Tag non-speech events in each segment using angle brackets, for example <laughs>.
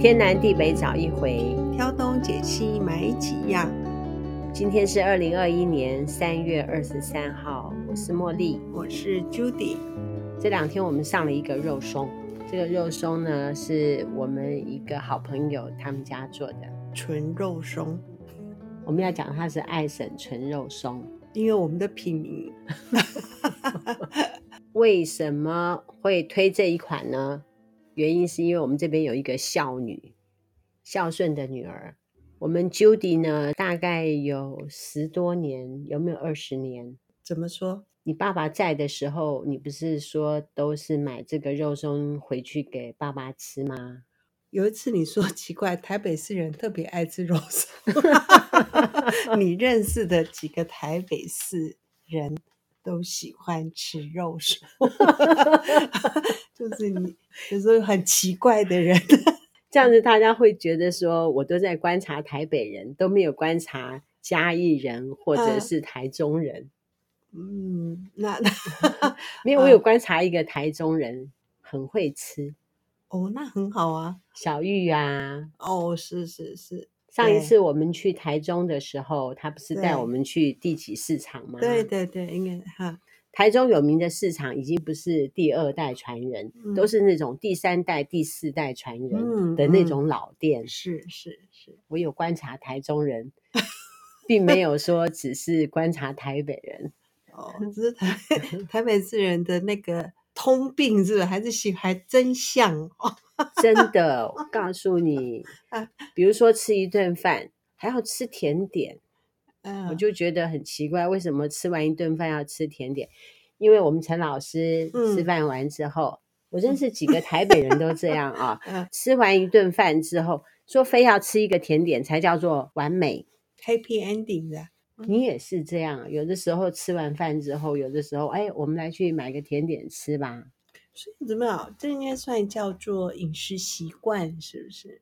天南地北找一回，挑东拣西买几样。今天是二零二一年三月二十三号，我是茉莉，我是 Judy。这两天我们上了一个肉松，这个肉松呢是我们一个好朋友他们家做的纯肉松。我们要讲它是爱省纯肉松，因为我们的品名。<laughs> 为什么会推这一款呢？原因是因为我们这边有一个孝女，孝顺的女儿。我们 Judy 呢，大概有十多年，有没有二十年？怎么说？你爸爸在的时候，你不是说都是买这个肉松回去给爸爸吃吗？有一次你说 <laughs> 奇怪，台北市人特别爱吃肉松，<laughs> 你认识的几个台北市人？都喜欢吃肉 <laughs> 松，<laughs> 就是你，就是很奇怪的人。<laughs> 这样子大家会觉得说，我都在观察台北人，都没有观察嘉义人或者是台中人。啊、嗯，那没有，我有观察一个台中人，很会吃。哦，那很好啊，小玉啊。哦，是是是。上一次我们去台中的时候，他不是带我们去第几市场吗？对对对，应该哈。台中有名的市场已经不是第二代传人，嗯、都是那种第三代、第四代传人的那种老店。嗯、是是是，我有观察台中人，并没有说只是观察台北人。<laughs> 哦，只是台 <laughs> 台北市人的那个通病是？还是喜还真相哦。<laughs> 真的，我告诉你，<laughs> 比如说吃一顿饭还要吃甜点，我就觉得很奇怪，为什么吃完一顿饭要吃甜点？因为我们陈老师吃饭完之后，我认识几个台北人都这样啊，<laughs> 吃完一顿饭之后，说非要吃一个甜点才叫做完美，Happy Ending 的。你也是这样，有的时候吃完饭之后，有的时候，哎，我们来去买个甜点吃吧。所以怎么样？这应该算叫做饮食习惯，是不是？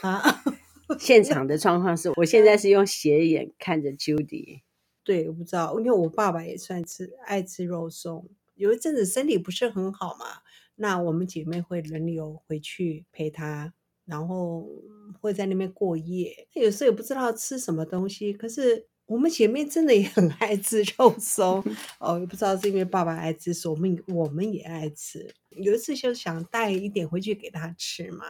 啊，<laughs> 现场的状况是我现在是用斜眼看着 Judy。对，我不知道，因为我爸爸也算吃爱吃肉松，有一阵子身体不是很好嘛，那我们姐妹会轮流回去陪他，然后会在那边过夜。他有时候也不知道吃什么东西，可是。我们姐妹真的也很爱吃肉松 <laughs> 哦，也不知道是因为爸爸爱吃，所以我们我们也爱吃。有一次就想带一点回去给他吃嘛，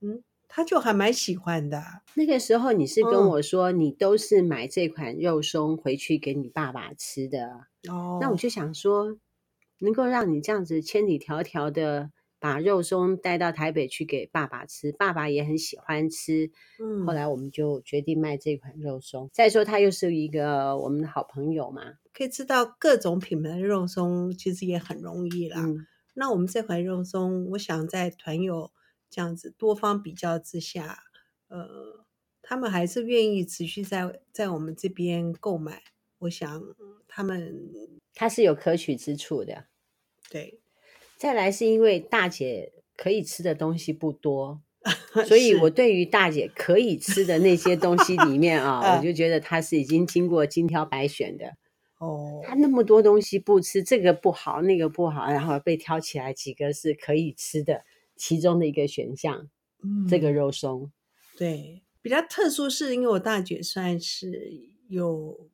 嗯，他就还蛮喜欢的。那个时候你是跟我说，你都是买这款肉松回去给你爸爸吃的哦，那我就想说，能够让你这样子千里迢迢的。把肉松带到台北去给爸爸吃，爸爸也很喜欢吃。嗯，后来我们就决定卖这款肉松。再说，他又是一个我们的好朋友嘛，可以吃到各种品牌的肉松，其实也很容易啦。嗯，那我们这款肉松，我想在团友这样子多方比较之下，呃，他们还是愿意持续在在我们这边购买。我想他们他是有可取之处的，对。再来是因为大姐可以吃的东西不多，<laughs> 所以我对于大姐可以吃的那些东西里面啊，我就觉得她是已经经过精挑白选的。哦，她那么多东西不吃，这个不好，那个不好，然后被挑起来几个是可以吃的，其中的一个选项，嗯，这个肉松，对，比较特殊是因为我大姐算是有。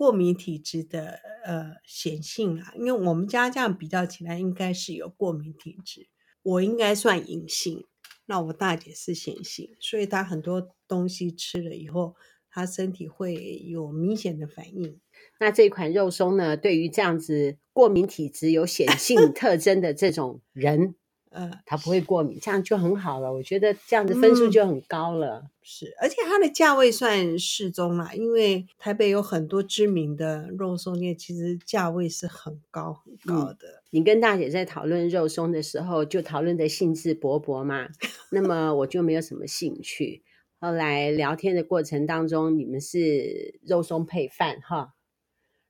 过敏体质的呃显性啊，因为我们家这样比较起来，应该是有过敏体质，我应该算隐性，那我大姐是显性，所以她很多东西吃了以后，她身体会有明显的反应。那这款肉松呢，对于这样子过敏体质有显性特征的这种人。呃，他不会过敏，这样就很好了。我觉得这样子分数就很高了。嗯，是，而且它的价位算适中啦，因为台北有很多知名的肉松店，其实价位是很高很高的。嗯，你跟大姐在讨论肉松的时候，就讨论的兴致勃勃嘛，<laughs> 那么我就没有什么兴趣。后来聊天的过程当中，你们是肉松配饭哈，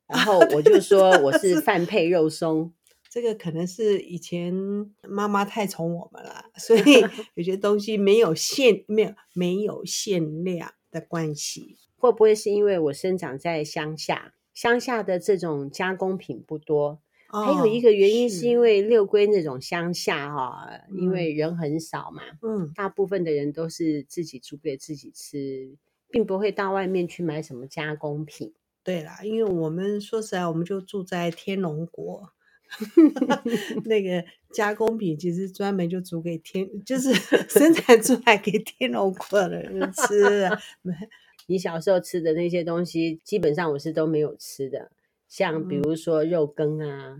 然后我就说我是饭配肉松。这个可能是以前妈妈太宠我们了，所以 <laughs> 有些东西没有限，没有没有限量的关系。会不会是因为我生长在乡下，乡下的这种加工品不多，哦、还有一个原因是因为六龟那种乡下哈、哦，因为人很少嘛，嗯，大部分的人都是自己煮给自己吃，并不会到外面去买什么加工品。对啦，因为我们说实在，我们就住在天龙国，<laughs> 那个加工品其实专门就煮给天，就是 <laughs> 生产出来给天龙国的人吃。<laughs> 你小时候吃的那些东西，基本上我是都没有吃的。像比如说肉羹啊，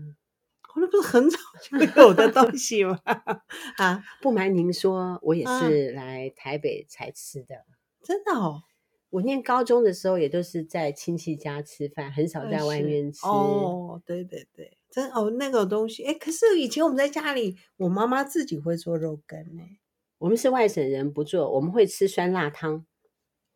那、嗯、不是很早就有的东西吗？啊，不瞒您说，我也是来台北才吃的。啊、真的哦，我念高中的时候也都是在亲戚家吃饭，很少在外面吃。哦，对对对，真哦那个东西，哎，可是以前我们在家里，我妈妈自己会做肉羹呢。我们是外省人，不做，我们会吃酸辣汤。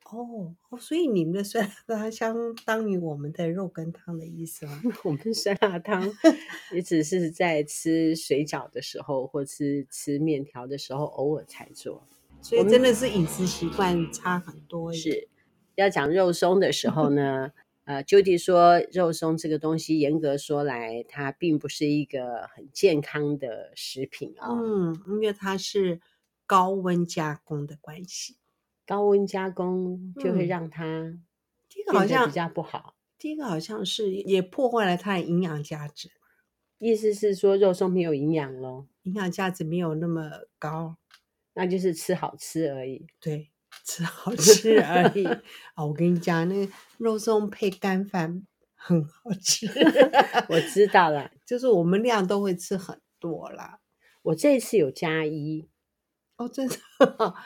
哦，所以你们的酸辣汤相当于我们的肉羹汤的意思吗？<laughs> 我们酸辣汤 <laughs> 也只是在吃水饺的时候，或是吃面条的时候偶尔才做，所以真的是饮食习惯差很多。是要讲肉松的时候呢，<laughs> 呃，Judy 说肉松这个东西严格说来，它并不是一个很健康的食品啊、哦。嗯，因为它是高温加工的关系。高温加工就会让它这个好像比较不好。第一个好像是也破坏了它的营养价值。意思是说肉松没有营养咯，营养价值没有那么高，那就是吃好吃而已。对，吃好吃而已。啊，我跟你讲，那个肉松配干饭很好吃。<laughs> 我知道了，就是我们量都会吃很多啦。我这次有加一哦，真的，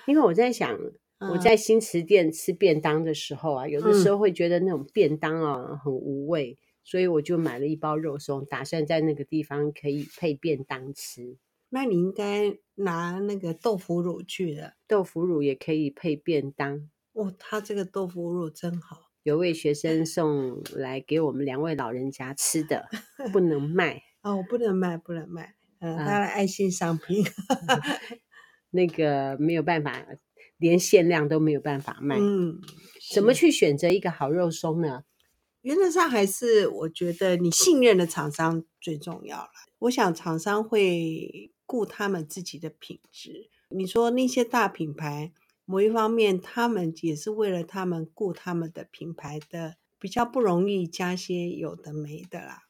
因为我在想。<laughs> 我在新池店吃便当的时候啊，有的时候会觉得那种便当啊很无味，嗯，所以我就买了一包肉松，打算在那个地方可以配便当吃。那你应该拿那个豆腐乳去的，豆腐乳也可以配便当。哦，他这个豆腐乳真好，有位学生送来给我们两位老人家吃的，不能 <laughs> 卖哦，不能卖，不能卖，呃，他的爱心商品，<laughs> 那个没有办法。连限量都没有办法卖，嗯，怎么去选择一个好肉松呢？原则上还是我觉得你信任的厂商最重要了。我想厂商会顾他们自己的品质。你说那些大品牌，某一方面他们也是为了他们顾他们的品牌的，比较不容易加些有的没的啦。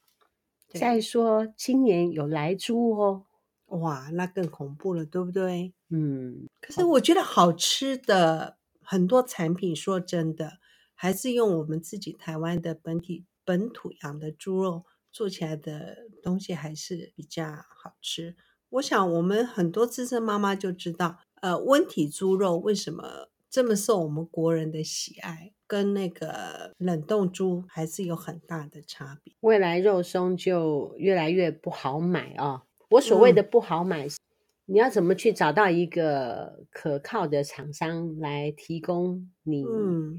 再说今年有来猪哦。哇，那更恐怖了，对不对？嗯，可是我觉得好吃的很多产品，说真的，还是用我们自己台湾的本体本土养的猪肉做起来的东西还是比较好吃。我想我们很多资深妈妈就知道，呃，温体猪肉为什么这么受我们国人的喜爱，跟那个冷冻猪还是有很大的差别。未来肉松就越来越不好买啊、哦。我所谓的不好买，嗯，你要怎么去找到一个可靠的厂商来提供你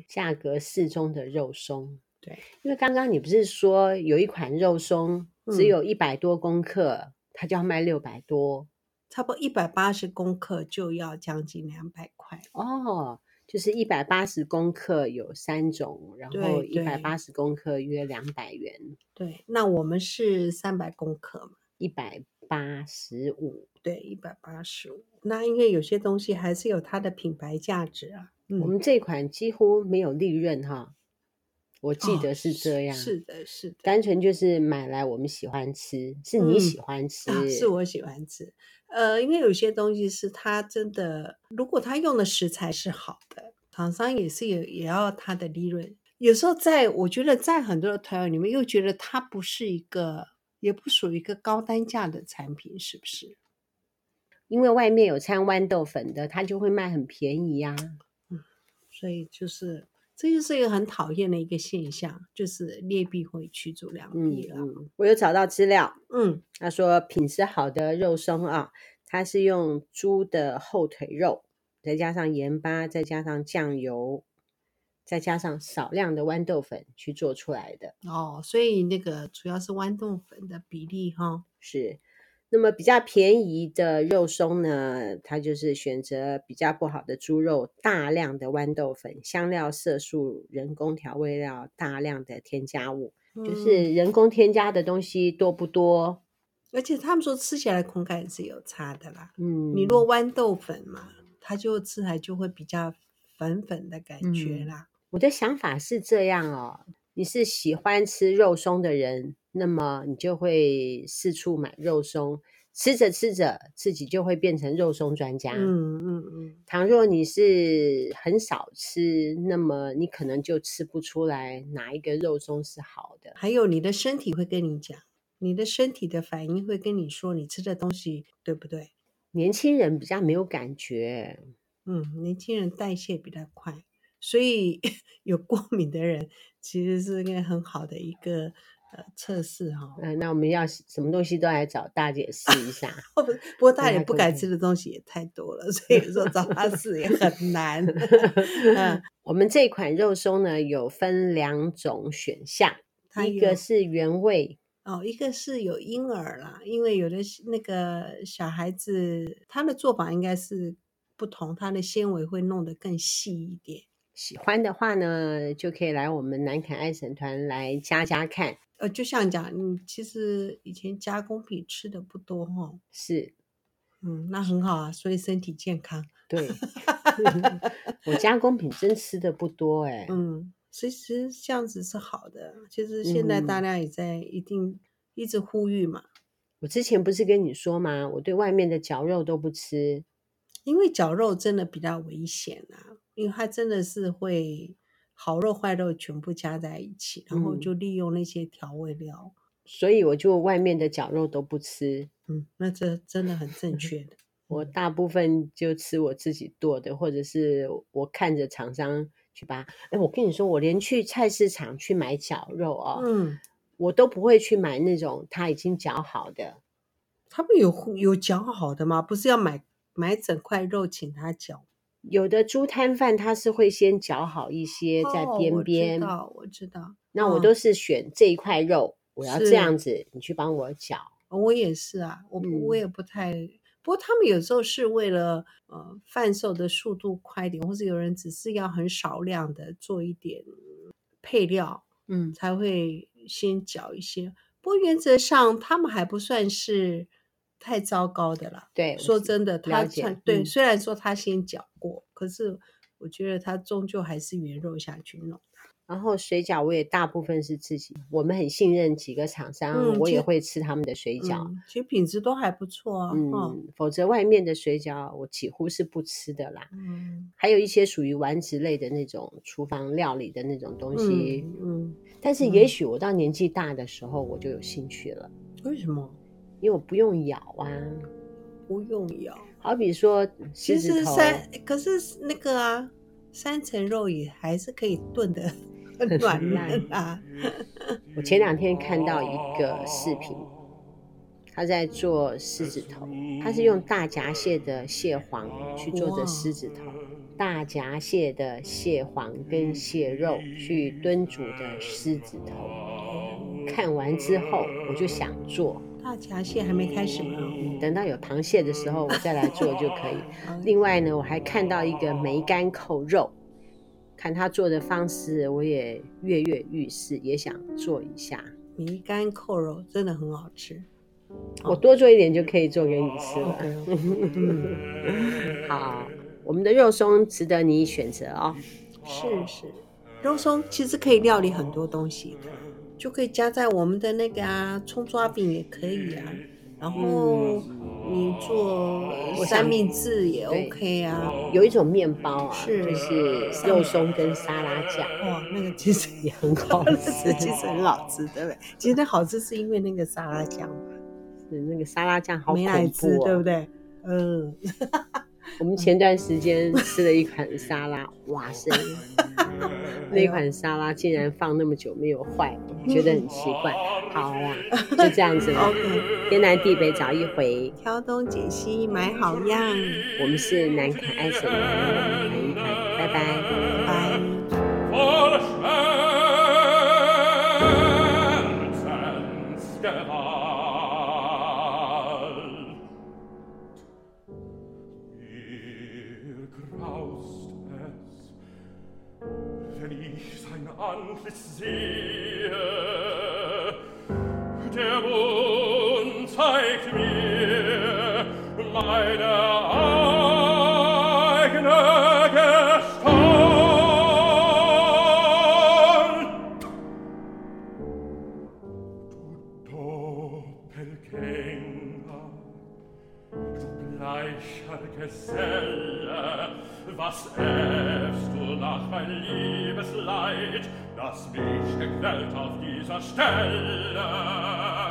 价格适中的肉松？嗯，对，因为刚刚你不是说有一款肉松只有一百多公克，嗯，它就要卖六百多，差不多一百八十公克就要将近两百块哦。就是一百八十公克有三种，然后一百八十公克约两百元。对，那我们是三百公克嘛，一百。八十五，对，一百八十五。那因为有些东西还是有它的品牌价值啊。嗯、我们这款几乎没有利润哈，我记得是这样。哦、是，是的，是的，单纯就是买来我们喜欢吃，是你喜欢吃，嗯啊、是我喜欢吃。呃，因为有些东西是它真的，如果它用的食材是好的，厂商也是有也要它的利润。有时候在我觉得在很多的团友里面，又觉得它不是一个。也不属于一个高单价的产品，是不是？因为外面有掺豌豆粉的，它就会卖很便宜呀、啊。嗯，所以就是这就是一个很讨厌的一个现象，就是劣币会驱逐良币了。嗯，我有找到资料，嗯，他说品质好的肉松啊，它是用猪的后腿肉，再加上盐巴，再加上酱油。再加上少量的豌豆粉去做出来的哦，所以那个主要是豌豆粉的比例哈是。那么比较便宜的肉松呢，它就是选择比较不好的猪肉，大量的豌豆粉、香料、色素、人工调味料、大量的添加物，就是人工添加的东西多不多？而且他们说吃起来口感是有差的啦。嗯，你若豌豆粉嘛，它就吃起来就会比较粉粉的感觉啦。嗯，我的想法是这样哦，你是喜欢吃肉松的人，那么你就会四处买肉松。吃着吃着，自己就会变成肉松专家。嗯嗯嗯。倘若你是很少吃，那么你可能就吃不出来哪一个肉松是好的。还有你的身体会跟你讲，你的身体的反应会跟你说你吃的东西对不对？年轻人比较没有感觉。嗯，年轻人代谢比较快，所以 <laughs> 有过敏的人其实是一个很好的一个。呃，测试哈，嗯，那我们要什么东西都来找大姐试一下。<laughs> 不，不过大姐不敢吃的东西也太多了，<laughs> 所以说找她试也很难。嗯，我们这款肉松呢，有分两种选项，一个是原味哦，一个是有婴儿啦，因为有的那个小孩子他的做法应该是不同，他的纤维会弄得更细一点。喜欢的话呢，就可以来我们南崁爱神团来加加看。呃，就像讲，你其实以前加工品吃的不多哈，是，嗯，那很好啊，所以身体健康。对，<laughs> 我加工品真吃的不多哎，嗯，其实这样子是好的。其实现在大家也在一定一直呼吁嘛。我之前不是跟你说吗？我对外面的绞肉都不吃，因为绞肉真的比较危险啊，因为它真的是会。好肉坏肉全部加在一起，然后就利用那些调味料，嗯、所以我就外面的绞肉都不吃。嗯，那这真的很正确的。<laughs> 我大部分就吃我自己剁的，或者是我看着厂商去把。哎，我跟你说，我连去菜市场去买绞肉哦，嗯，我都不会去买那种他已经绞好的。他们有有绞好的吗？不是要买买整块肉请他绞？有的猪摊贩他是会先绞好一些在边边，哦、我知道，我知道。那我都是选这一块肉，嗯、我要这样子，你去帮我绞。我也是啊，我我也不太，嗯、不过他们有时候是为了呃贩售的速度快一点，或是有人只是要很少量的做一点配料，嗯，才会先绞一些。不过原则上他们还不算是。太糟糕的了。对，说真的，他对，嗯、虽然说他先搅过，可是我觉得他终究还是原肉下去弄。然后水饺我也大部分是自己，我们很信任几个厂商，嗯、我也会吃他们的水饺，嗯、其实品质都还不错啊。嗯，嗯否则外面的水饺我几乎是不吃的啦。嗯，还有一些属于丸子类的那种厨房料理的那种东西。嗯，嗯但是也许我到年纪大的时候我就有兴趣了。为什么？因为我不用咬啊，不用咬。好比说，其实三，可是那个啊，三层肉也还是可以炖的 <laughs> 很软烂啊。我前两天看到一个视频，他在做狮子头，他是用大闸蟹的蟹黄去做的狮子头，大闸蟹的蟹黄跟蟹肉去炖煮的狮子头。看完之后，我就想做。大闸蟹还没开始吗？等到有螃蟹的时候，我再来做就可以。另外呢，我还看到一个梅干扣肉，看他做的方式，我也跃跃欲试，也想做一下。梅干扣肉真的很好吃，我多做一点就可以做给你吃了。<laughs> 好，我们的肉松值得你选择哦。是是，肉松其实可以料理很多东西的。就可以加在我们的那个啊，葱抓饼也可以啊，然后你做三明治也 OK 啊。有一种面包啊，是就是肉松跟沙拉酱，哇，那个其实也很好吃，其实很好吃，对不对？<laughs> 其实好吃是因为那个沙拉酱，是那个沙拉酱好恐怖，对不对？嗯。<laughs> 我们前段时间吃了一款沙拉，哇塞，<laughs> 那款沙拉竟然放那么久没有坏，觉得很奇怪。好啦，就这样子了。<laughs> OK，天南地北找一回，挑东拣西买好样。我们是南凯爱神，谈一团，拜拜，拜 Antlitz sehe, der Mond zeigt mir meine eigene Gestalt. Tutto pel bleicher Geselle, was äffst du nach mein liebes Leid, das mich gequält auf dieser Stelle?